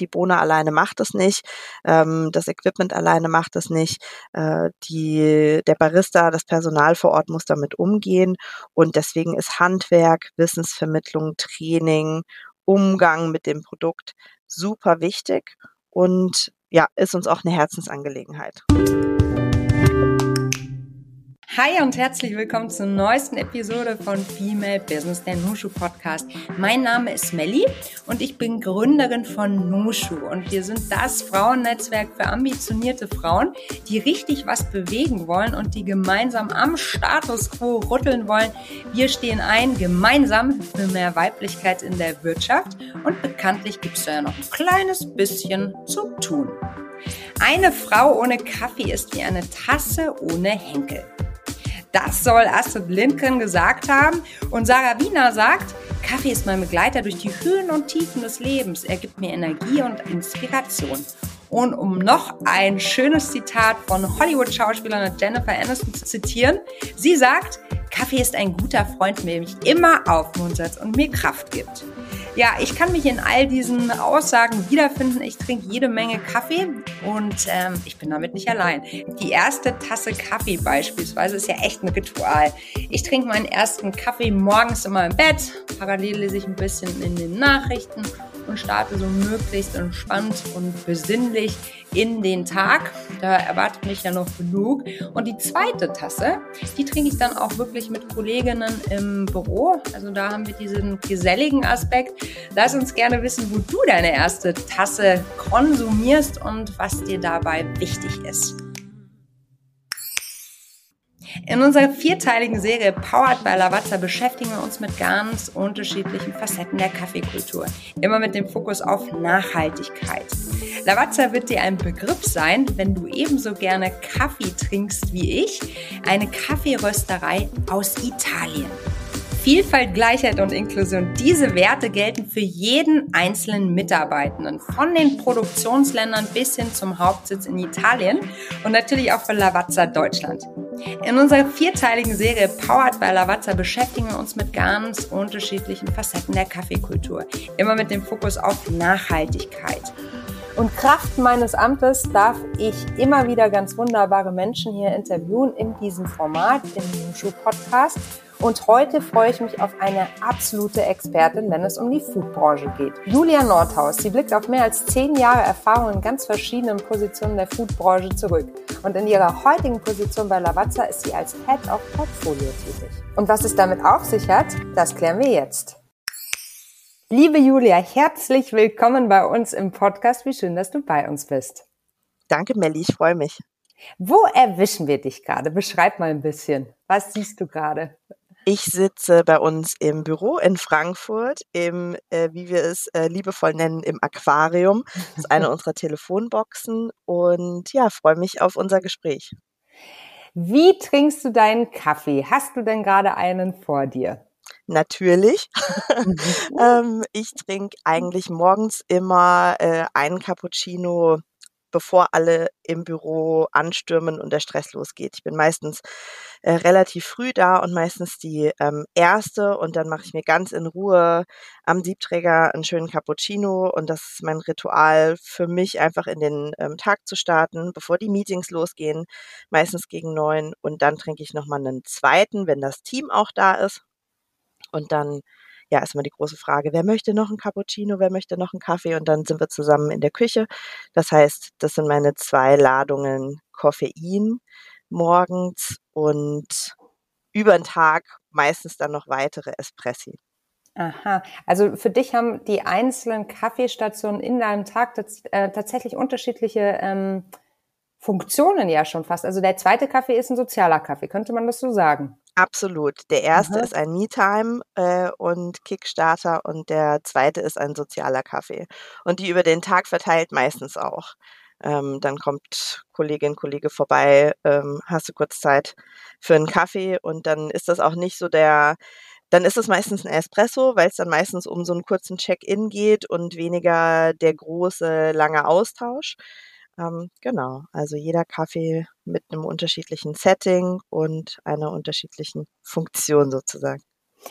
die Bohne alleine macht es nicht, ähm, das Equipment alleine macht es nicht, äh, die, der Barista, das Personal vor Ort muss damit umgehen und deswegen ist Handwerk, Wissensvermittlung, Training, Umgang mit dem Produkt super wichtig und ja, ist uns auch eine Herzensangelegenheit. Hi und herzlich willkommen zur neuesten Episode von Female Business, der Nushu Podcast. Mein Name ist Melly und ich bin Gründerin von Nushu und wir sind das Frauennetzwerk für ambitionierte Frauen, die richtig was bewegen wollen und die gemeinsam am Status quo rütteln wollen. Wir stehen ein gemeinsam für mehr Weiblichkeit in der Wirtschaft und bekanntlich gibt es ja noch ein kleines bisschen zu tun. Eine Frau ohne Kaffee ist wie eine Tasse ohne Henkel. Das soll Astrid Lindgren gesagt haben. Und Sarah Wiener sagt, Kaffee ist mein Begleiter durch die Höhen und Tiefen des Lebens. Er gibt mir Energie und Inspiration. Und um noch ein schönes Zitat von Hollywood-Schauspielerin Jennifer Aniston zu zitieren, sie sagt, Kaffee ist ein guter Freund, der mich immer aufmuntert und mir Kraft gibt. Ja, ich kann mich in all diesen Aussagen wiederfinden. Ich trinke jede Menge Kaffee und ähm, ich bin damit nicht allein. Die erste Tasse Kaffee beispielsweise ist ja echt ein Ritual. Ich trinke meinen ersten Kaffee morgens immer im Bett. Parallel lese ich ein bisschen in den Nachrichten und starte so möglichst entspannt und besinnlich in den Tag. Da erwartet mich ja noch genug. Und die zweite Tasse, die trinke ich dann auch wirklich mit Kolleginnen im Büro. Also da haben wir diesen geselligen Aspekt. Lass uns gerne wissen, wo du deine erste Tasse konsumierst und was dir dabei wichtig ist. In unserer vierteiligen Serie Powered by Lavazza beschäftigen wir uns mit ganz unterschiedlichen Facetten der Kaffeekultur. Immer mit dem Fokus auf Nachhaltigkeit. Lavazza wird dir ein Begriff sein, wenn du ebenso gerne Kaffee trinkst wie ich. Eine Kaffeerösterei aus Italien. Vielfalt, Gleichheit und Inklusion. Diese Werte gelten für jeden einzelnen Mitarbeitenden, von den Produktionsländern bis hin zum Hauptsitz in Italien und natürlich auch für Lavazza Deutschland. In unserer vierteiligen Serie Powered by Lavazza beschäftigen wir uns mit ganz unterschiedlichen Facetten der Kaffeekultur, immer mit dem Fokus auf Nachhaltigkeit. Und Kraft meines Amtes darf ich immer wieder ganz wunderbare Menschen hier interviewen in diesem Format, im Nushu Podcast. Und heute freue ich mich auf eine absolute Expertin, wenn es um die Foodbranche geht. Julia Nordhaus, sie blickt auf mehr als zehn Jahre Erfahrung in ganz verschiedenen Positionen der Foodbranche zurück. Und in ihrer heutigen Position bei Lavazza ist sie als Head of Portfolio tätig. Und was es damit auf sich hat, das klären wir jetzt. Liebe Julia, herzlich willkommen bei uns im Podcast. Wie schön, dass du bei uns bist. Danke, Melli, ich freue mich. Wo erwischen wir dich gerade? Beschreib mal ein bisschen. Was siehst du gerade? Ich sitze bei uns im Büro in Frankfurt, im, äh, wie wir es äh, liebevoll nennen, im Aquarium. Das ist eine unserer Telefonboxen und ja, freue mich auf unser Gespräch. Wie trinkst du deinen Kaffee? Hast du denn gerade einen vor dir? Natürlich. Mhm. ähm, ich trinke eigentlich morgens immer äh, einen Cappuccino bevor alle im Büro anstürmen und der Stress losgeht. Ich bin meistens äh, relativ früh da und meistens die ähm, erste und dann mache ich mir ganz in Ruhe am Siebträger einen schönen Cappuccino und das ist mein Ritual für mich einfach in den ähm, Tag zu starten, bevor die Meetings losgehen, meistens gegen neun und dann trinke ich nochmal einen zweiten, wenn das Team auch da ist und dann ja, ist immer die große Frage, wer möchte noch einen Cappuccino, wer möchte noch einen Kaffee und dann sind wir zusammen in der Küche. Das heißt, das sind meine zwei Ladungen Koffein morgens und über den Tag meistens dann noch weitere Espressi. Aha, also für dich haben die einzelnen Kaffeestationen in deinem Tag äh, tatsächlich unterschiedliche ähm, Funktionen ja schon fast. Also der zweite Kaffee ist ein sozialer Kaffee, könnte man das so sagen? Absolut. Der erste Aha. ist ein Me-Time äh, und Kickstarter und der zweite ist ein sozialer Kaffee. Und die über den Tag verteilt meistens auch. Ähm, dann kommt Kollegin, Kollege vorbei, ähm, hast du kurz Zeit für einen Kaffee und dann ist das auch nicht so der, dann ist es meistens ein Espresso, weil es dann meistens um so einen kurzen Check-in geht und weniger der große, lange Austausch. Ähm, genau, also jeder Kaffee mit einem unterschiedlichen Setting und einer unterschiedlichen Funktion sozusagen.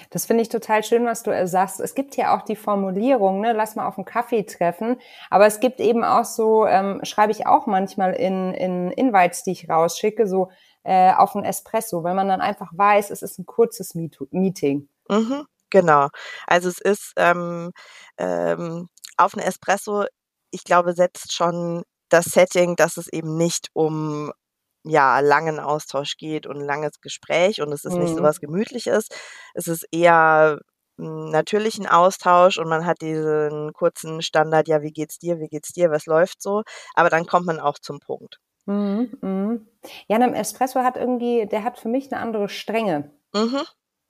Das finde ich total schön, was du äh, sagst. Es gibt ja auch die Formulierung, ne, lass mal auf einen Kaffee treffen. Aber es gibt eben auch so, ähm, schreibe ich auch manchmal in, in Invites, die ich rausschicke, so äh, auf einen Espresso, weil man dann einfach weiß, es ist ein kurzes Meet Meeting. Mhm, genau. Also es ist ähm, ähm, auf einen Espresso, ich glaube, setzt schon das Setting, dass es eben nicht um ja, langen Austausch geht und ein langes Gespräch und es ist mhm. nicht so was Gemütliches. Es ist eher hm, natürlich ein Austausch und man hat diesen kurzen Standard, ja, wie geht's dir, wie geht's dir, was läuft so, aber dann kommt man auch zum Punkt. Mhm, mhm. Ja, ein Espresso hat irgendwie, der hat für mich eine andere Strenge. Mhm.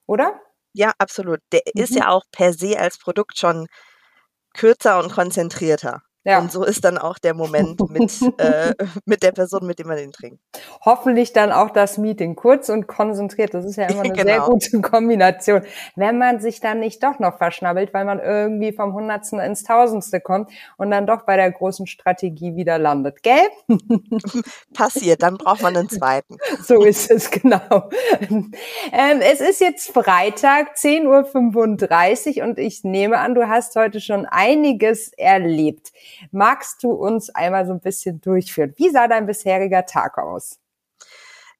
Oder? Ja, absolut. Der mhm. ist ja auch per se als Produkt schon kürzer und konzentrierter. Ja. Und so ist dann auch der Moment mit, äh, mit der Person, mit dem man den trinkt. Hoffentlich dann auch das Meeting kurz und konzentriert. Das ist ja immer eine genau. sehr gute Kombination. Wenn man sich dann nicht doch noch verschnabbelt, weil man irgendwie vom Hundertsten ins Tausendste kommt und dann doch bei der großen Strategie wieder landet, gell? Passiert, dann braucht man einen zweiten. So ist es, genau. Ähm, es ist jetzt Freitag, 10.35 Uhr und ich nehme an, du hast heute schon einiges erlebt. Magst du uns einmal so ein bisschen durchführen? Wie sah dein bisheriger Tag aus?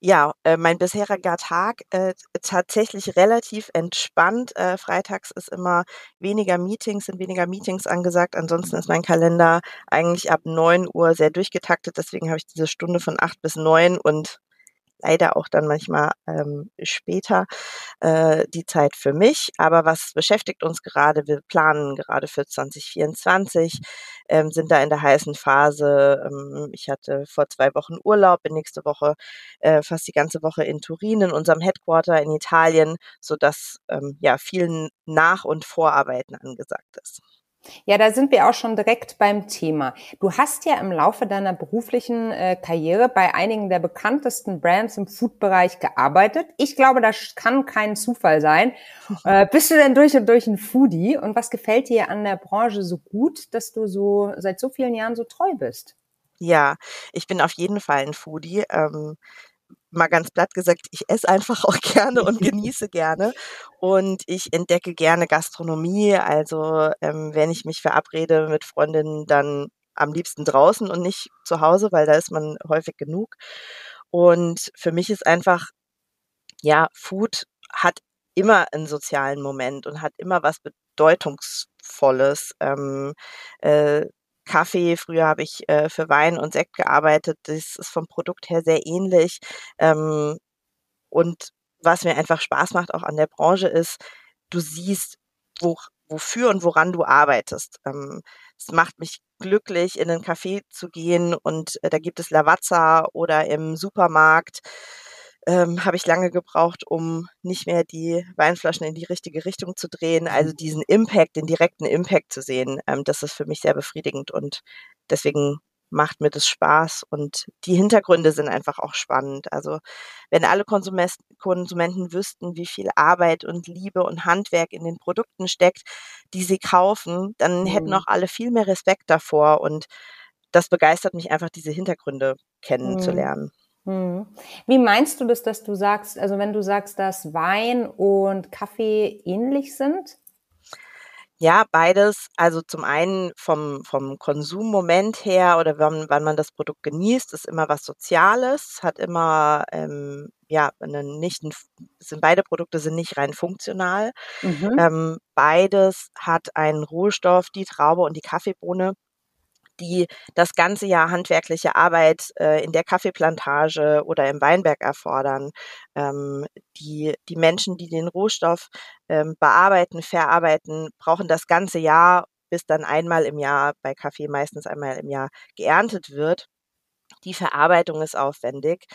Ja, äh, mein bisheriger Tag äh, tatsächlich relativ entspannt. Äh, freitags ist immer weniger Meetings, sind weniger Meetings angesagt. Ansonsten ist mein Kalender eigentlich ab neun Uhr sehr durchgetaktet. Deswegen habe ich diese Stunde von acht bis neun und leider auch dann manchmal ähm, später äh, die Zeit für mich. Aber was beschäftigt uns gerade? Wir planen gerade für 2024, ähm, sind da in der heißen Phase. Ähm, ich hatte vor zwei Wochen Urlaub, bin nächste Woche äh, fast die ganze Woche in Turin, in unserem Headquarter in Italien, sodass ähm, ja vielen Nach- und Vorarbeiten angesagt ist. Ja, da sind wir auch schon direkt beim Thema. Du hast ja im Laufe deiner beruflichen äh, Karriere bei einigen der bekanntesten Brands im Food-Bereich gearbeitet. Ich glaube, das kann kein Zufall sein. Äh, bist du denn durch und durch ein Foodie? Und was gefällt dir an der Branche so gut, dass du so seit so vielen Jahren so treu bist? Ja, ich bin auf jeden Fall ein Foodie. Ähm, mal ganz platt gesagt, ich esse einfach auch gerne und genieße gerne und ich entdecke gerne Gastronomie. Also ähm, wenn ich mich verabrede mit Freundinnen, dann am liebsten draußen und nicht zu Hause, weil da ist man häufig genug. Und für mich ist einfach, ja, Food hat immer einen sozialen Moment und hat immer was Bedeutungsvolles. Ähm, äh, Kaffee, früher habe ich äh, für Wein und Sekt gearbeitet. Das ist vom Produkt her sehr ähnlich. Ähm, und was mir einfach Spaß macht, auch an der Branche, ist, du siehst, wo, wofür und woran du arbeitest. Ähm, es macht mich glücklich, in einen Café zu gehen und äh, da gibt es Lavazza oder im Supermarkt ähm, habe ich lange gebraucht, um nicht mehr die Weinflaschen in die richtige Richtung zu drehen. Also mhm. diesen Impact, den direkten Impact zu sehen, ähm, das ist für mich sehr befriedigend und deswegen macht mir das Spaß und die Hintergründe sind einfach auch spannend. Also wenn alle Konsumenten wüssten, wie viel Arbeit und Liebe und Handwerk in den Produkten steckt, die sie kaufen, dann mhm. hätten auch alle viel mehr Respekt davor und das begeistert mich einfach, diese Hintergründe kennenzulernen. Mhm. Hm. Wie meinst du das, dass du sagst, also wenn du sagst, dass Wein und Kaffee ähnlich sind? Ja, beides. Also zum einen vom, vom Konsummoment her oder wann, wann man das Produkt genießt, ist immer was Soziales, hat immer, ähm, ja, einen, nicht ein, sind beide Produkte sind nicht rein funktional. Mhm. Ähm, beides hat einen Rohstoff, die Traube und die Kaffeebohne, die das ganze Jahr handwerkliche Arbeit äh, in der Kaffeeplantage oder im Weinberg erfordern. Ähm, die, die Menschen, die den Rohstoff ähm, bearbeiten, verarbeiten, brauchen das ganze Jahr, bis dann einmal im Jahr, bei Kaffee meistens einmal im Jahr geerntet wird. Die Verarbeitung ist aufwendig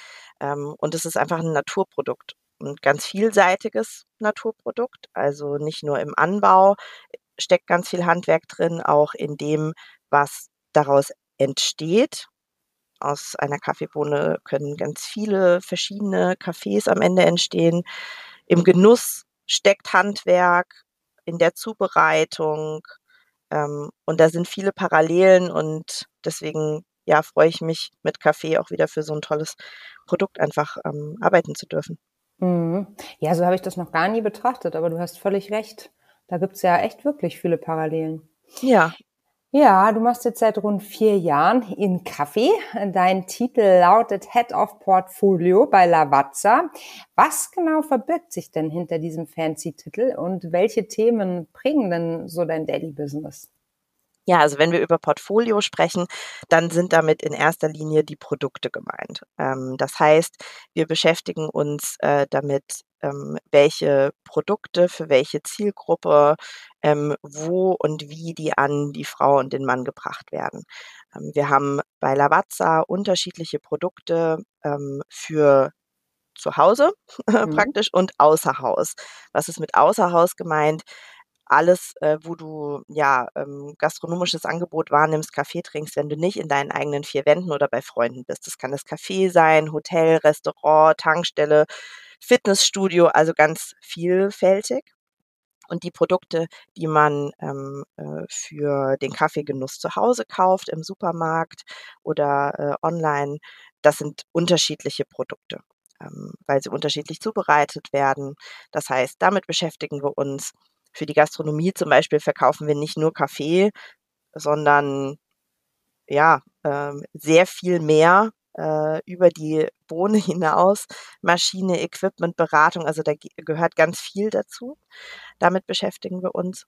ähm, und es ist einfach ein Naturprodukt ein ganz vielseitiges Naturprodukt. Also nicht nur im Anbau steckt ganz viel Handwerk drin, auch in dem, was daraus entsteht. Aus einer Kaffeebohne können ganz viele verschiedene Kaffees am Ende entstehen. Im Genuss steckt Handwerk, in der Zubereitung. Ähm, und da sind viele Parallelen und deswegen ja, freue ich mich mit Kaffee auch wieder für so ein tolles Produkt einfach ähm, arbeiten zu dürfen. Mhm. Ja, so habe ich das noch gar nie betrachtet, aber du hast völlig recht. Da gibt's ja echt wirklich viele Parallelen. Ja. Ja, du machst jetzt seit rund vier Jahren in Kaffee. Dein Titel lautet Head of Portfolio bei Lavazza. Was genau verbirgt sich denn hinter diesem fancy Titel und welche Themen prägen denn so dein Daily Business? Ja, also wenn wir über Portfolio sprechen, dann sind damit in erster Linie die Produkte gemeint. Ähm, das heißt, wir beschäftigen uns äh, damit, ähm, welche Produkte für welche Zielgruppe, ähm, wo und wie die an die Frau und den Mann gebracht werden. Ähm, wir haben bei Lavazza unterschiedliche Produkte ähm, für zu Hause mhm. praktisch und außer Haus. Was ist mit außer Haus gemeint? alles, äh, wo du ja ähm, gastronomisches Angebot wahrnimmst, Kaffee trinkst, wenn du nicht in deinen eigenen vier Wänden oder bei Freunden bist. Das kann das Café sein, Hotel, Restaurant, Tankstelle, Fitnessstudio, also ganz vielfältig. Und die Produkte, die man ähm, äh, für den Kaffeegenuss zu Hause kauft, im Supermarkt oder äh, online, das sind unterschiedliche Produkte, ähm, weil sie unterschiedlich zubereitet werden. Das heißt, damit beschäftigen wir uns. Für die Gastronomie zum Beispiel verkaufen wir nicht nur Kaffee, sondern ja, ähm, sehr viel mehr äh, über die Bohne hinaus, Maschine, Equipment, Beratung, also da gehört ganz viel dazu. Damit beschäftigen wir uns.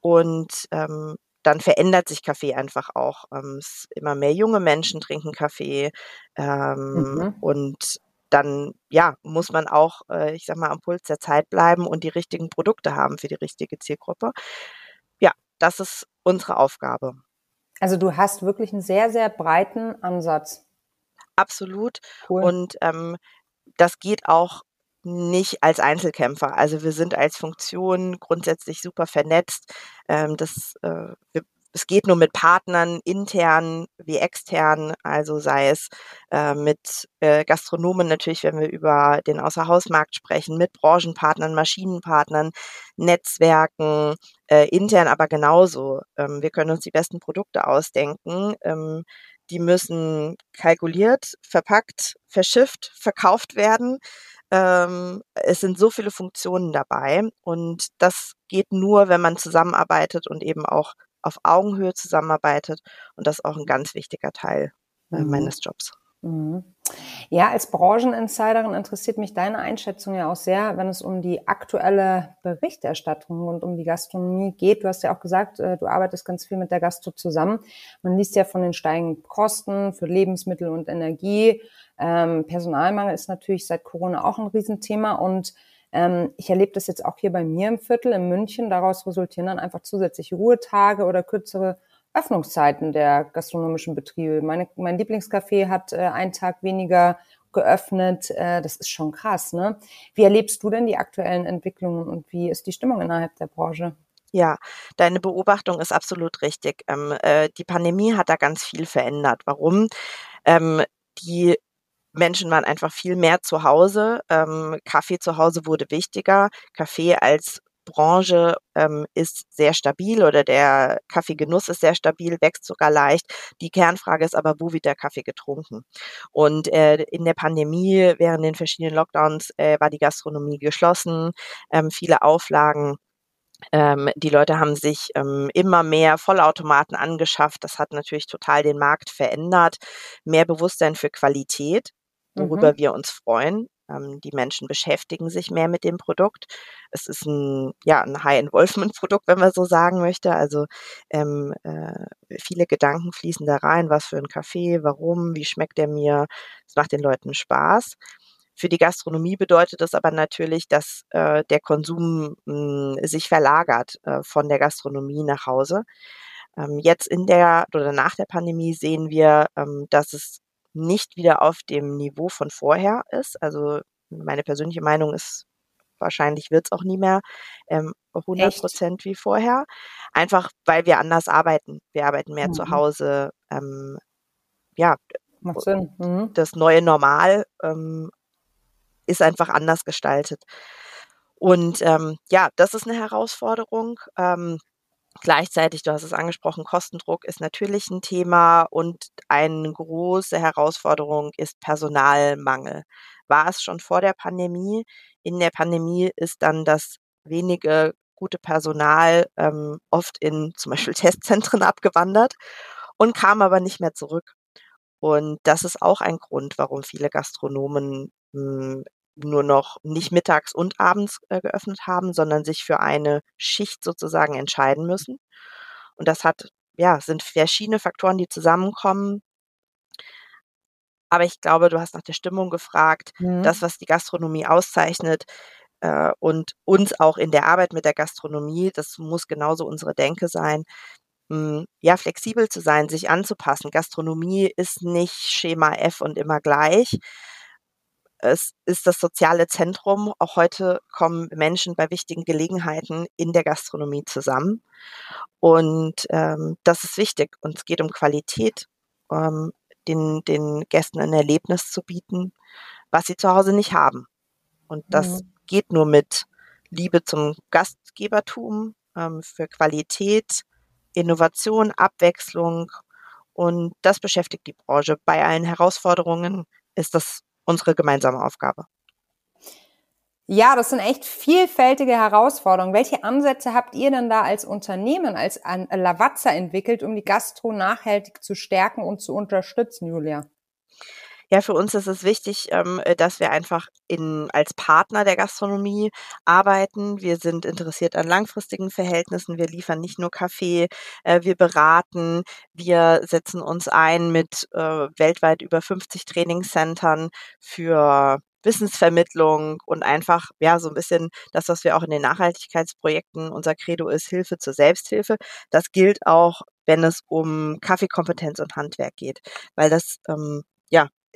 Und ähm, dann verändert sich Kaffee einfach auch. Ähm, immer mehr junge Menschen trinken Kaffee ähm, mhm. und dann ja, muss man auch, äh, ich sag mal, am Puls der Zeit bleiben und die richtigen Produkte haben für die richtige Zielgruppe. Ja, das ist unsere Aufgabe. Also du hast wirklich einen sehr, sehr breiten Ansatz. Absolut. Cool. Und ähm, das geht auch nicht als Einzelkämpfer. Also wir sind als Funktion grundsätzlich super vernetzt. Ähm, das, äh, wir es geht nur mit Partnern intern wie extern, also sei es äh, mit äh, Gastronomen natürlich, wenn wir über den Außerhausmarkt sprechen, mit Branchenpartnern, Maschinenpartnern, Netzwerken, äh, intern aber genauso. Ähm, wir können uns die besten Produkte ausdenken. Ähm, die müssen kalkuliert, verpackt, verschifft, verkauft werden. Ähm, es sind so viele Funktionen dabei und das geht nur, wenn man zusammenarbeitet und eben auch auf Augenhöhe zusammenarbeitet. Und das ist auch ein ganz wichtiger Teil äh, mhm. meines Jobs. Mhm. Ja, als Brancheninsiderin interessiert mich deine Einschätzung ja auch sehr, wenn es um die aktuelle Berichterstattung und um die Gastronomie geht. Du hast ja auch gesagt, äh, du arbeitest ganz viel mit der Gastro zusammen. Man liest ja von den steigenden Kosten für Lebensmittel und Energie. Ähm, Personalmangel ist natürlich seit Corona auch ein Riesenthema und ähm, ich erlebe das jetzt auch hier bei mir im Viertel in München. Daraus resultieren dann einfach zusätzliche Ruhetage oder kürzere Öffnungszeiten der gastronomischen Betriebe. Meine, mein Lieblingscafé hat äh, einen Tag weniger geöffnet. Äh, das ist schon krass. Ne? Wie erlebst du denn die aktuellen Entwicklungen und wie ist die Stimmung innerhalb der Branche? Ja, deine Beobachtung ist absolut richtig. Ähm, äh, die Pandemie hat da ganz viel verändert. Warum? Ähm, die Menschen waren einfach viel mehr zu Hause. Ähm, Kaffee zu Hause wurde wichtiger. Kaffee als Branche ähm, ist sehr stabil oder der Kaffeegenuss ist sehr stabil, wächst sogar leicht. Die Kernfrage ist aber, wo wird der Kaffee getrunken? Und äh, in der Pandemie, während den verschiedenen Lockdowns, äh, war die Gastronomie geschlossen, ähm, viele Auflagen. Ähm, die Leute haben sich ähm, immer mehr Vollautomaten angeschafft. Das hat natürlich total den Markt verändert. Mehr Bewusstsein für Qualität worüber mhm. wir uns freuen. Ähm, die Menschen beschäftigen sich mehr mit dem Produkt. Es ist ein, ja, ein High-Involvement-Produkt, wenn man so sagen möchte. Also ähm, äh, viele Gedanken fließen da rein. Was für ein Kaffee, warum, wie schmeckt der mir? Es macht den Leuten Spaß. Für die Gastronomie bedeutet das aber natürlich, dass äh, der Konsum mh, hm, sich verlagert äh, von der Gastronomie nach Hause. Ähm, jetzt in der oder nach der Pandemie sehen wir, ähm, dass es nicht wieder auf dem Niveau von vorher ist. Also meine persönliche Meinung ist, wahrscheinlich wird es auch nie mehr ähm, 100 Prozent wie vorher. Einfach, weil wir anders arbeiten. Wir arbeiten mehr mhm. zu Hause. Ähm, ja, Macht Sinn. Mhm. das neue Normal ähm, ist einfach anders gestaltet. Und ähm, ja, das ist eine Herausforderung. Ähm, Gleichzeitig, du hast es angesprochen, Kostendruck ist natürlich ein Thema und eine große Herausforderung ist Personalmangel. war es schon vor der Pandemie. In der Pandemie ist dann das wenige gute Personal ähm, oft in zum Beispiel Testzentren abgewandert und kam aber nicht mehr zurück. Und das ist auch ein Grund, warum viele Gastronomen hm, nur noch nicht mittags und abends äh, geöffnet haben, sondern sich für eine Schicht sozusagen entscheiden müssen. Und das hat, ja, sind verschiedene Faktoren, die zusammenkommen. Aber ich glaube, du hast nach der Stimmung gefragt. Mhm. Das, was die Gastronomie auszeichnet äh, und uns auch in der Arbeit mit der Gastronomie, das muss genauso unsere Denke sein, hm, ja, flexibel zu sein, sich anzupassen. Gastronomie ist nicht Schema F und immer gleich. Es ist das soziale Zentrum. Auch heute kommen Menschen bei wichtigen Gelegenheiten in der Gastronomie zusammen. Und ähm, das ist wichtig. Und es geht um Qualität, ähm, den, den Gästen ein Erlebnis zu bieten, was sie zu Hause nicht haben. Und das mhm. geht nur mit Liebe zum Gastgebertum, ähm, für Qualität, Innovation, Abwechslung. Und das beschäftigt die Branche. Bei allen Herausforderungen ist das unsere gemeinsame Aufgabe. Ja, das sind echt vielfältige Herausforderungen. Welche Ansätze habt ihr denn da als Unternehmen, als Lavazza entwickelt, um die Gastro nachhaltig zu stärken und zu unterstützen, Julia? Ja, für uns ist es wichtig, ähm, äh, dass wir einfach in, als Partner der Gastronomie arbeiten. Wir sind interessiert an langfristigen Verhältnissen. Wir liefern nicht nur Kaffee, äh, wir beraten, wir setzen uns ein mit äh, weltweit über 50 Trainingscentern für Wissensvermittlung und einfach, ja, so ein bisschen das, was wir auch in den Nachhaltigkeitsprojekten, unser Credo ist Hilfe zur Selbsthilfe. Das gilt auch, wenn es um Kaffeekompetenz und Handwerk geht, weil das, ähm,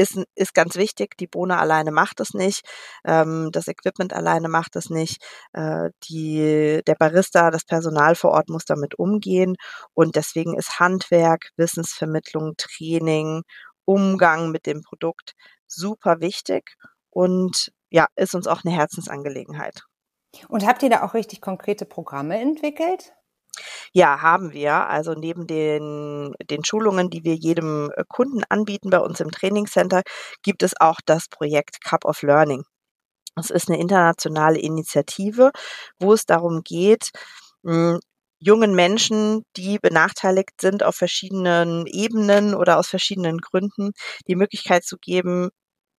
ist, ist ganz wichtig. Die Bohne alleine macht es nicht. Ähm, das Equipment alleine macht es nicht. Äh, die, der Barista, das Personal vor Ort muss damit umgehen. Und deswegen ist Handwerk, Wissensvermittlung, Training, Umgang mit dem Produkt super wichtig und ja, ist uns auch eine Herzensangelegenheit. Und habt ihr da auch richtig konkrete Programme entwickelt? Ja, haben wir. Also neben den, den Schulungen, die wir jedem äh, Kunden anbieten bei uns im Trainingscenter, gibt es auch das Projekt Cup of Learning. Es ist eine internationale Initiative, wo es darum geht, hm, jungen Menschen, die benachteiligt sind auf verschiedenen Ebenen oder aus verschiedenen Gründen, die Möglichkeit zu geben,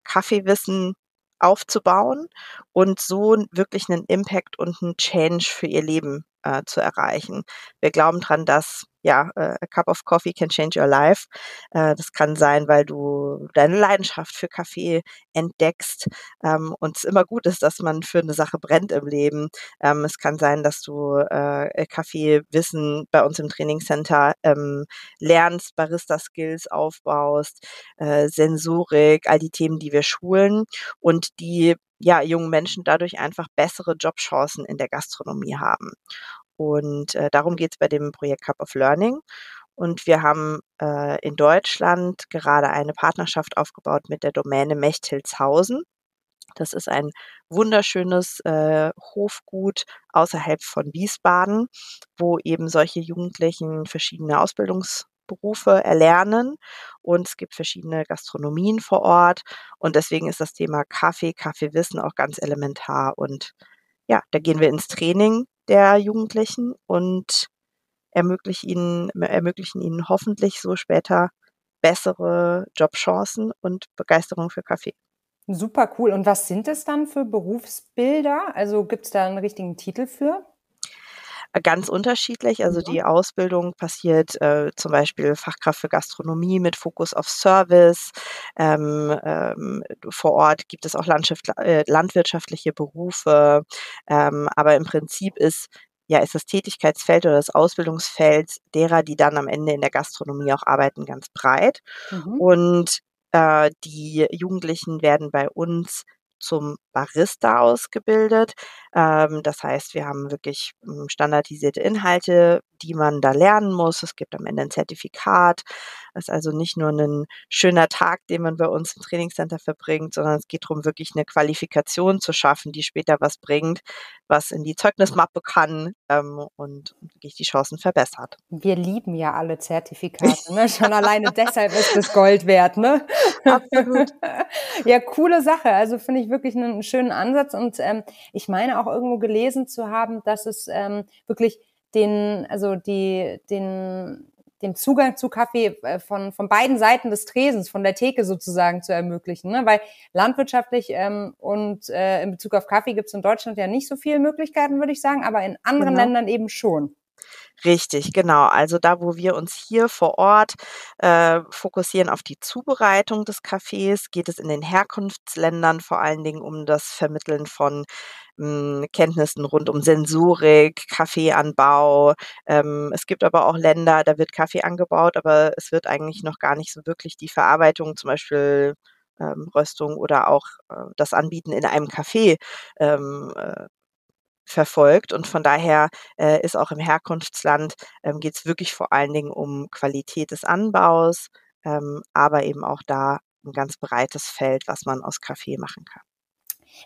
Kaffeewissen aufzubauen und so wirklich einen Impact und einen Change für ihr Leben äh, zu erreichen. Wir glauben dran, dass ja, äh, a cup of coffee can change your life. Äh, das kann sein, weil du deine Leidenschaft für Kaffee entdeckst ähm, und es immer gut ist, dass man für eine Sache brennt im Leben. Ähm, es kann sein, dass du äh, Kaffeewissen bei uns im Trainingscenter ähm, lernst, Barista-Skills aufbaust, Sensorik, all die Themen, die wir schulen und die ja, jungen Menschen dadurch einfach bessere Jobchancen in der Gastronomie haben. Und äh, darum geht es bei dem Projekt Cup of Learning. Und wir haben äh, in Deutschland gerade eine Partnerschaft aufgebaut mit der Domäne Mechthildshausen. Das ist ein wunderschönes äh, Hofgut außerhalb von Wiesbaden, wo eben solche Jugendlichen verschiedene Ausbildungsberufe erlernen. Und es gibt verschiedene Gastronomien vor Ort. Und deswegen ist das Thema Kaffee, Kaffeewissen auch ganz elementar. Und ja, da gehen wir ins Training der Jugendlichen und ermöglichen ihnen, ermöglichen ihnen hoffentlich so später bessere Jobchancen und Begeisterung für Kaffee. Super cool. Und was sind es dann für Berufsbilder? Also gibt es da einen richtigen Titel für? Ganz unterschiedlich. Also die Ausbildung passiert äh, zum Beispiel Fachkraft für Gastronomie mit Fokus auf Service. Ähm, ähm, vor Ort gibt es auch äh, landwirtschaftliche Berufe. Ähm, aber im Prinzip ist ja, ist das Tätigkeitsfeld oder das Ausbildungsfeld derer, die dann am Ende in der Gastronomie auch arbeiten, ganz breit. Mhm. Und äh, die Jugendlichen werden bei uns zum Barista ausgebildet. Ähm, das heißt, wir haben wirklich hm, standardisierte Inhalte, die man da lernen muss. Es gibt am Ende ein Zertifikat. Es ist also nicht nur ein schöner Tag, den man bei uns im Trainingscenter verbringt, sondern es geht darum, wirklich eine Qualifikation zu schaffen, die später was bringt, was in die Zeugnismappe kann ähm, und wirklich die Chancen verbessert. Wir lieben ja alle Zertifikate, ne? Schon alleine deshalb ist es Gold wert, ne? Absolut. ja, coole Sache. Also finde ich wirklich einen schönen Ansatz und ähm, ich meine auch irgendwo gelesen zu haben, dass es ähm, wirklich den, also die, den, den Zugang zu Kaffee äh, von, von beiden Seiten des Tresens, von der Theke sozusagen zu ermöglichen. Ne? Weil landwirtschaftlich ähm, und äh, in Bezug auf Kaffee gibt es in Deutschland ja nicht so viele Möglichkeiten, würde ich sagen, aber in anderen genau. Ländern eben schon. Richtig, genau. Also da, wo wir uns hier vor Ort äh, fokussieren auf die Zubereitung des Kaffees, geht es in den Herkunftsländern vor allen Dingen um das Vermitteln von mh, hm, Kenntnissen rund um Sensorik, Kaffeeanbau. Ähm, es gibt aber auch Länder, da wird Kaffee angebaut, aber es wird eigentlich noch gar nicht so wirklich die Verarbeitung, zum Beispiel ähm, Röstung oder auch äh, das Anbieten in einem Café ähm, äh, verfolgt. Und von daher äh, ist auch im Herkunftsland ähm, geht es wirklich vor allen Dingen um Qualität des Anbaus, ähm, aber eben auch da ein ganz breites Feld, was man aus Kaffee machen kann.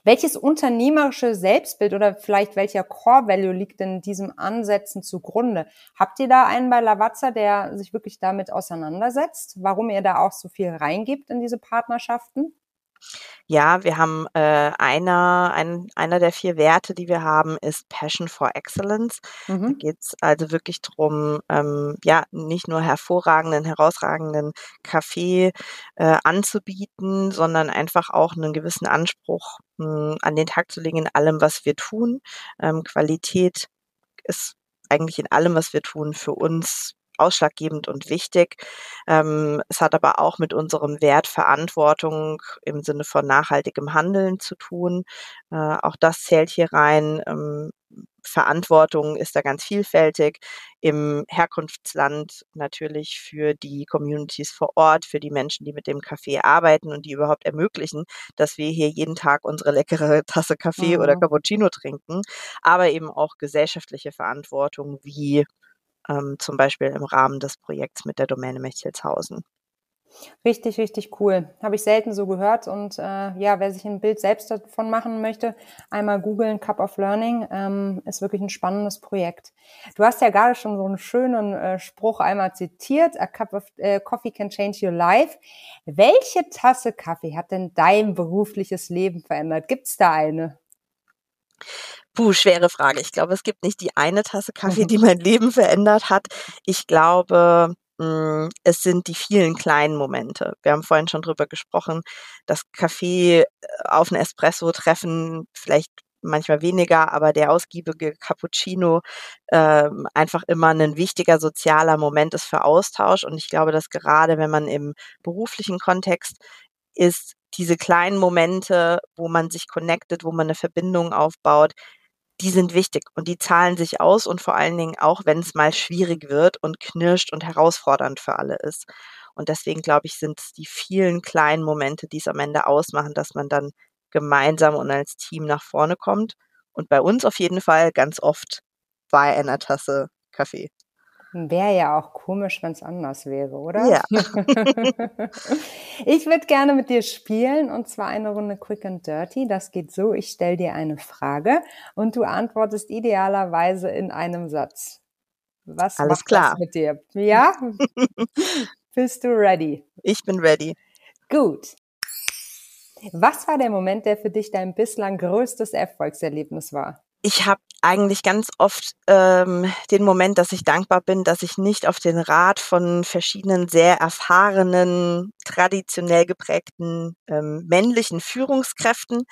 Welches unternehmerische Selbstbild oder vielleicht welcher Core Value liegt in diesem Ansätzen zugrunde? Habt ihr da einen bei Lavazza, der sich wirklich damit auseinandersetzt, warum ihr da auch so viel reingibt in diese Partnerschaften? Ja, wir haben äh, einer, ein, einer der vier Werte, die wir haben, ist Passion for Excellence. Mhm. Da geht es also wirklich drum, ähm, ja, nicht nur hervorragenden, herausragenden Kaffee äh, anzubieten, sondern einfach auch einen gewissen Anspruch mh, hm, an den Tag zu legen in allem, was wir tun. Ähm, Qualität ist eigentlich in allem, was wir tun, für uns ausschlaggebend und wichtig. Ähm, es hat aber auch mit unserem Wert Verantwortung im Sinne von nachhaltigem Handeln zu tun. Äh, auch das zählt hier rein. Ähm, Verantwortung ist da ganz vielfältig. Im Herkunftsland natürlich für die Communities vor Ort, für die Menschen, die mit dem Kaffee arbeiten und die überhaupt ermöglichen, dass wir hier jeden Tag unsere leckere Tasse Kaffee mhm. oder Cappuccino trinken, aber eben auch gesellschaftliche Verantwortung wie ähm, zum Beispiel im Rahmen des Projekts mit der Domäne Mechtelshausen. Richtig, richtig cool. Habe ich selten so gehört. Und äh, ja, wer sich ein Bild selbst davon machen möchte, einmal googeln, Cup of Learning, ähm, ist wirklich ein spannendes Projekt. Du hast ja gerade schon so einen schönen äh, Spruch einmal zitiert, A Cup of äh, Coffee can change your life. Welche Tasse Kaffee hat denn dein berufliches Leben verändert? Gibt es da eine? Puh, schwere Frage. Ich glaube, es gibt nicht die eine Tasse Kaffee, mhm. die mein Leben verändert hat. Ich glaube, hm, es sind die vielen kleinen Momente. Wir haben vorhin schon drüber gesprochen, das Kaffee äh, auf ein Espresso treffen, vielleicht manchmal weniger, aber der ausgiebige Cappuccino äh, einfach immer ein wichtiger sozialer Moment ist für Austausch. Und ich glaube, dass gerade wenn man im beruflichen Kontext ist, diese kleinen Momente, wo man sich connectet, wo man eine Verbindung aufbaut, die sind wichtig und die zahlen sich aus und vor allen Dingen auch, wenn es mal schwierig wird und knirscht und herausfordernd für alle ist. Und deswegen glaube ich, sind es die vielen kleinen Momente, die es am Ende ausmachen, dass man dann gemeinsam und als Team nach vorne kommt. Und bei uns auf jeden Fall ganz oft bei einer Tasse Kaffee. Wäre ja auch komisch, wenn es anders wäre, oder? Ja. ich würde gerne mit dir spielen und zwar eine Runde Quick and Dirty. Das geht so, ich stelle dir eine Frage und du antwortest idealerweise in einem Satz. Was Alles klar. mit dir? Ja? Bist du ready? Ich bin ready. Gut. Was war der Moment, der für dich dein bislang größtes Erfolgserlebnis war? Ich habe eigentlich ganz oft ähm, den Moment, dass ich dankbar bin, dass ich nicht auf den Rat von verschiedenen sehr erfahrenen, traditionell geprägten ähm, männlichen Führungskräften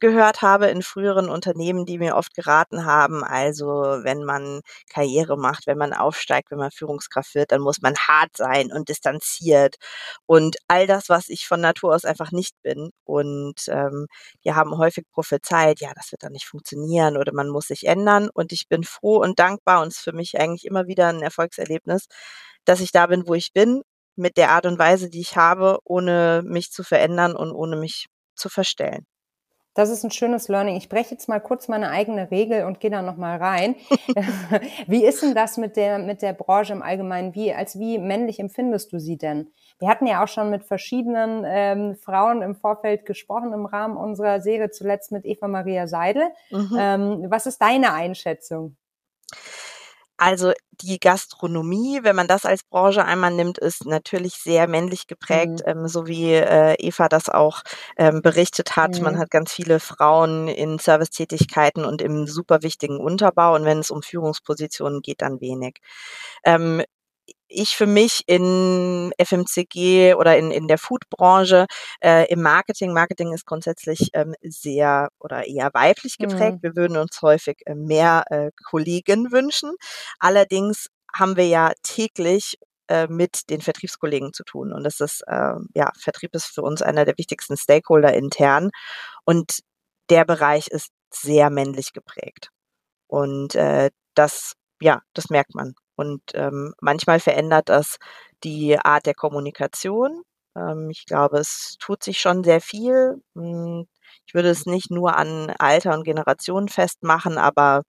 gehört habe in früheren Unternehmen, die mir oft geraten haben, also wenn man Karriere macht, wenn man aufsteigt, wenn man Führungskraft wird, dann muss man hart sein und distanziert und all das, was ich von Natur aus einfach nicht bin. Und ähm, die haben häufig prophezeit, ja, das wird dann nicht funktionieren oder man muss sich ändern. Und ich bin froh und dankbar und es ist für mich eigentlich immer wieder ein Erfolgserlebnis, dass ich da bin, wo ich bin, mit der Art und Weise, die ich habe, ohne mich zu verändern und ohne mich zu verstellen. Das ist ein schönes Learning. Ich breche jetzt mal kurz meine eigene Regel und gehe da nochmal rein. wie ist denn das mit der, mit der Branche im Allgemeinen? Wie, als wie männlich empfindest du sie denn? Wir hatten ja auch schon mit verschiedenen ähm, Frauen im Vorfeld gesprochen im Rahmen unserer Serie, zuletzt mit Eva Maria Seidel. Mhm. Ähm, was ist deine Einschätzung? Also die Gastronomie, wenn man das als Branche einmal nimmt, ist natürlich sehr männlich geprägt, mhm. ähm, so wie äh, Eva das auch ähm, berichtet hat. Mhm. Man hat ganz viele Frauen in Servicetätigkeiten und im super wichtigen Unterbau und wenn es um Führungspositionen geht, dann wenig. Ähm, ich für mich in FMCG oder in, in der Foodbranche äh, im Marketing, Marketing ist grundsätzlich ähm, sehr oder eher weiblich geprägt. Mhm. Wir würden uns häufig äh, mehr äh, Kollegen wünschen. Allerdings haben wir ja täglich äh, mit den Vertriebskollegen zu tun. Und das ist, äh, ja, Vertrieb ist für uns einer der wichtigsten Stakeholder intern. Und der Bereich ist sehr männlich geprägt. Und äh, das, ja, das merkt man. Und ähm, manchmal verändert das die Art der Kommunikation. Ähm, ich glaube, es tut sich schon sehr viel. Hm, ich würde es nicht nur an Alter und Generation festmachen, aber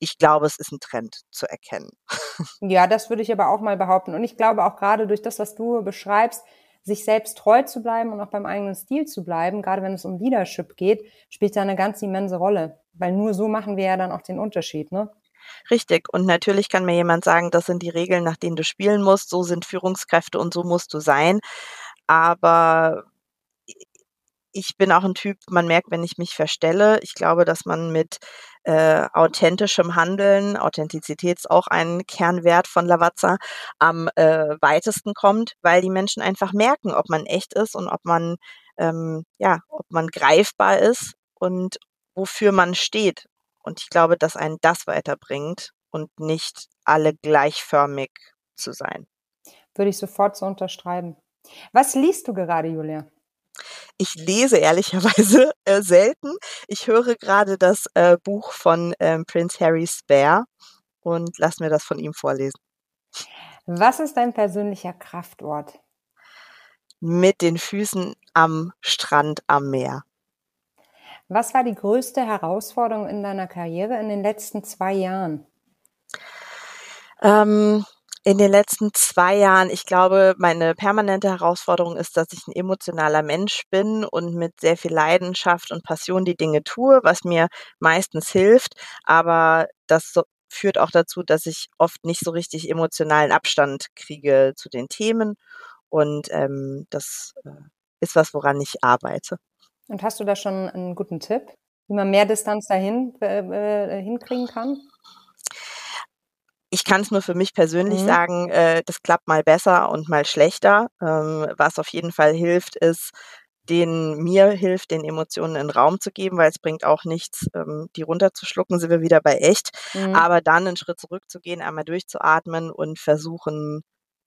ich glaube, es ist ein Trend zu erkennen. Ja, das würde ich aber auch mal behaupten. Und ich glaube auch gerade durch das, was du beschreibst, sich selbst treu zu bleiben und auch beim eigenen Stil zu bleiben, gerade wenn es um Leadership geht, spielt da eine ganz immense Rolle. Weil nur so machen wir ja dann auch den Unterschied, ne? Richtig. Und natürlich kann mir jemand sagen, das sind die Regeln, nach denen du spielen musst, so sind Führungskräfte und so musst du sein. Aber ich bin auch ein Typ, man merkt, wenn ich mich verstelle. Ich glaube, dass man mit äh, authentischem Handeln, Authentizität ist auch ein Kernwert von Lavazza, am äh, weitesten kommt, weil die Menschen einfach merken, ob man echt ist und ob man ähm, ja, ob man greifbar ist und wofür man steht. Und ich glaube, dass einen das weiterbringt und nicht alle gleichförmig zu sein. Würde ich sofort so unterschreiben. Was liest du gerade, Julia? Ich lese ehrlicherweise äh, selten. Ich höre gerade das äh, Buch von ähm, Prince Harry Spare und lass mir das von ihm vorlesen. Was ist dein persönlicher Kraftort? Mit den Füßen am Strand am Meer. Was war die größte Herausforderung in deiner Karriere in den letzten zwei Jahren? Ähm, in den letzten zwei Jahren, ich glaube, meine permanente Herausforderung ist, dass ich ein emotionaler Mensch bin und mit sehr viel Leidenschaft und Passion die Dinge tue, was mir meistens hilft. Aber das so, führt auch dazu, dass ich oft nicht so richtig emotionalen Abstand kriege zu den Themen. Und ähm, das äh, ist was, woran ich arbeite. Und hast du da schon einen guten Tipp, wie man mehr Distanz dahin äh, äh, hinkriegen kann? Ich kann es nur für mich persönlich mhm. sagen, äh, das klappt mal besser und mal schlechter. Ähm, was auf jeden Fall hilft, ist, den mir hilft, den Emotionen in Raum zu geben, weil es bringt auch nichts, ähm, die runterzuschlucken, sind wir wieder bei echt. Mhm. Aber dann einen Schritt zurückzugehen, einmal durchzuatmen und versuchen,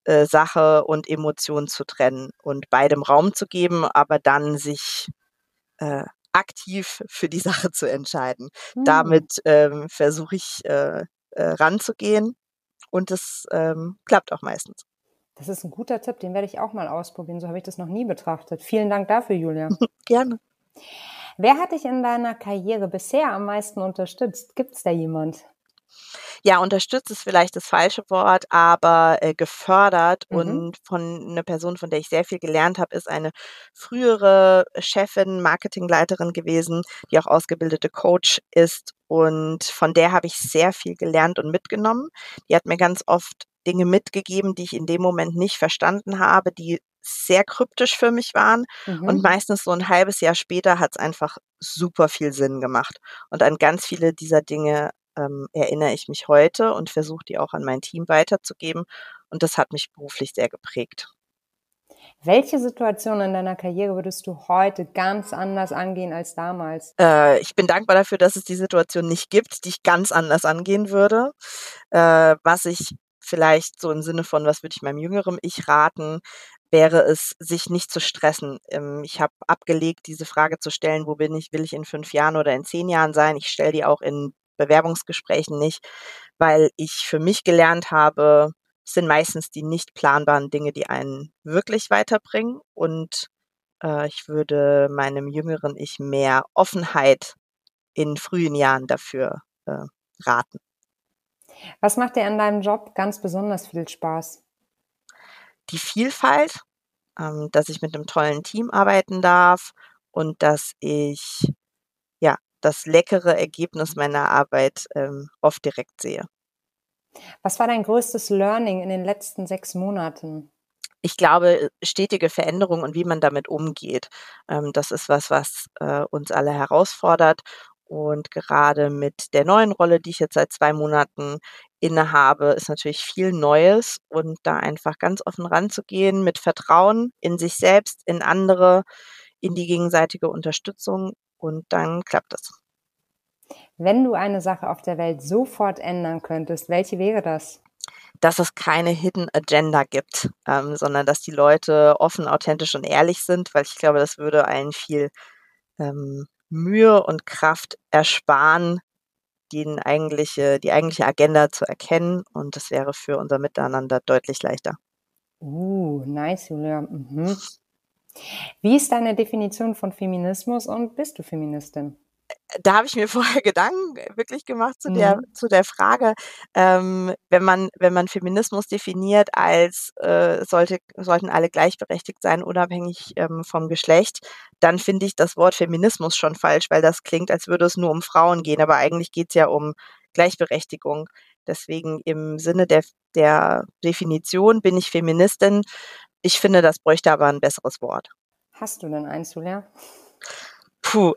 äh, Sache und Emotion zu trennen und beidem Raum zu geben, aber dann sich äh, aktiv für die Sache zu entscheiden. Mhm. Damit ähm, versuche ich äh, äh, ranzugehen und das ähm, klappt auch meistens. Das ist ein guter Tipp, den werde ich auch mal ausprobieren. So habe ich das noch nie betrachtet. Vielen Dank dafür, Julia. Gerne. Wer hat dich in deiner Karriere bisher am meisten unterstützt? Gibt es da jemand? Ja, unterstützt ist vielleicht das falsche Wort, aber äh, gefördert mhm. und von einer Person, von der ich sehr viel gelernt habe, ist eine frühere Chefin, Marketingleiterin gewesen, die auch ausgebildete Coach ist und von der habe ich sehr viel gelernt und mitgenommen. Die hat mir ganz oft Dinge mitgegeben, die ich in dem Moment nicht verstanden habe, die sehr kryptisch für mich waren. Mhm. Und meistens so ein halbes Jahr später hat es einfach super viel Sinn gemacht. Und an ganz viele dieser Dinge ähm, erinnere ich mich heute und versuche die auch an mein Team weiterzugeben. Und das hat mich beruflich sehr geprägt. Welche Situation in deiner Karriere würdest du heute ganz anders angehen als damals? Äh, ich bin dankbar dafür, dass es die Situation nicht gibt, die ich ganz anders angehen würde. Äh, was ich vielleicht so im Sinne von, was würde ich meinem jüngeren Ich raten, wäre es, sich nicht zu stressen. Ähm, ich habe abgelegt, diese Frage zu stellen, wo bin ich, will ich in fünf Jahren oder in zehn Jahren sein? Ich stelle die auch in Bewerbungsgesprächen nicht, weil ich für mich gelernt habe, es sind meistens die nicht planbaren Dinge, die einen wirklich weiterbringen. Und Äh, ich würde meinem jüngeren Ich mehr Offenheit in frühen Jahren dafür äh, raten. Was macht dir an deinem Job ganz besonders viel Spaß? Die Vielfalt, ähm, dass ich mit einem tollen Team arbeiten darf und dass ich das leckere Ergebnis meiner Arbeit ähm, oft direkt sehe. Was war dein größtes Learning in den letzten sechs Monaten? Ich glaube, stetige Veränderung und wie man damit umgeht, ähm, das ist was, was äh, uns alle herausfordert. Und gerade mit der neuen Rolle, die ich jetzt seit zwei Monaten innehabe, ist natürlich viel Neues und da einfach ganz offen ranzugehen mit Vertrauen in sich selbst, in andere, in die gegenseitige Unterstützung und dann klappt es. Wenn du eine Sache auf der Welt sofort ändern könntest, welche wäre das? Dass es keine Hidden Agenda gibt, ähm, sondern dass die Leute offen, authentisch und ehrlich sind, weil ich glaube, das würde allen viel ähm, Mühe und Kraft ersparen, die eigentliche, die eigentliche Agenda zu erkennen. Und das wäre für unser Miteinander deutlich leichter. Uh, nice, Julia. Mhm. Wie ist deine Definition von Feminismus und bist du Feministin? da habe ich mir vorher Gedanken wirklich gemacht zu der mhm. zu der Frage, ähm, wenn man wenn man Feminismus definiert als äh, sollte sollten alle gleichberechtigt sein, unabhängig ähm, vom Geschlecht, dann finde ich das Wort Feminismus schon falsch, weil das klingt, als würde es nur um Frauen gehen, aber eigentlich geht es ja um Gleichberechtigung. Deswegen im Sinne der der Definition bin ich Feministin. Ich finde, das bräuchte aber ein besseres Wort. Hast du denn eins, Julia? Puh.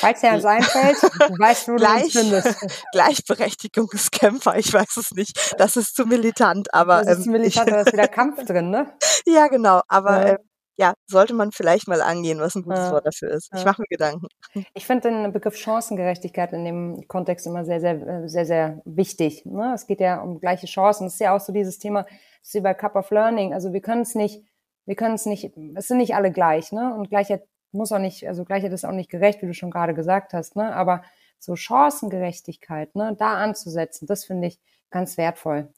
Falls dir eins einfällt, du weißt, wo Gleich, du findest. Gleichberechtigungskämpfer, ich weiß es nicht. Das ist zu militant, aber. Das ist zu ähm, militant, ich, da ist wieder Kampf drin, ne? ja, genau. Aber Ja. äh, ja, sollte man vielleicht mal angehen, was ein gutes Ja. Wort dafür ist. Ich Ja. mache mir Gedanken. Ich finde den Begriff Chancengerechtigkeit in dem Kontext immer sehr, sehr, äh, sehr, sehr wichtig. Ne? Es geht ja um gleiche Chancen. Es ist ja auch so dieses Thema, das ist wie bei Cup of Learning. Also wir können es nicht, wir können es nicht, es sind nicht alle gleich, ne? Und Gleichheit muss auch nicht, also Gleichheit ist auch nicht gerecht, wie du schon gerade gesagt hast, ne? Aber so Chancengerechtigkeit, ne, da anzusetzen, das finde ich ganz wertvoll.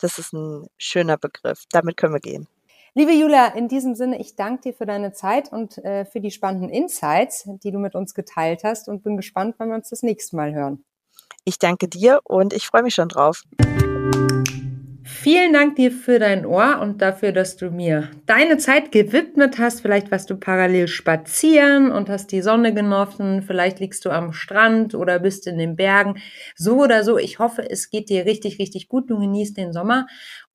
Das ist ein schöner Begriff. Damit können wir gehen. Liebe Julia, in diesem Sinne, ich danke dir für deine Zeit und äh, für die spannenden Insights, die du mit uns geteilt hast und bin gespannt, wann wir uns das nächste Mal hören. Ich danke dir und ich freue mich schon drauf. Vielen Dank dir für dein Ohr und dafür, dass du mir deine Zeit gewidmet hast. Vielleicht warst du parallel spazieren und hast die Sonne genossen. Vielleicht liegst du am Strand oder bist in den Bergen. So oder so. Ich hoffe, es geht dir richtig, richtig gut. Du genießt den Sommer.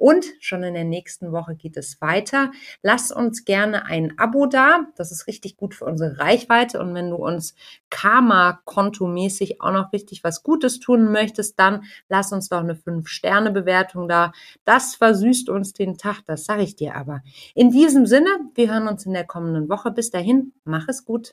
Und schon in der nächsten Woche geht es weiter. Lass uns gerne ein Abo da. Das ist richtig gut für unsere Reichweite. Und wenn du uns Karma-Kontomäßig auch noch richtig was Gutes tun möchtest, dann lass uns doch eine 5-Sterne-Bewertung da. Das versüßt uns den Tag, das sage ich dir aber. In diesem Sinne, wir hören uns in der kommenden Woche. Bis dahin, mach es gut.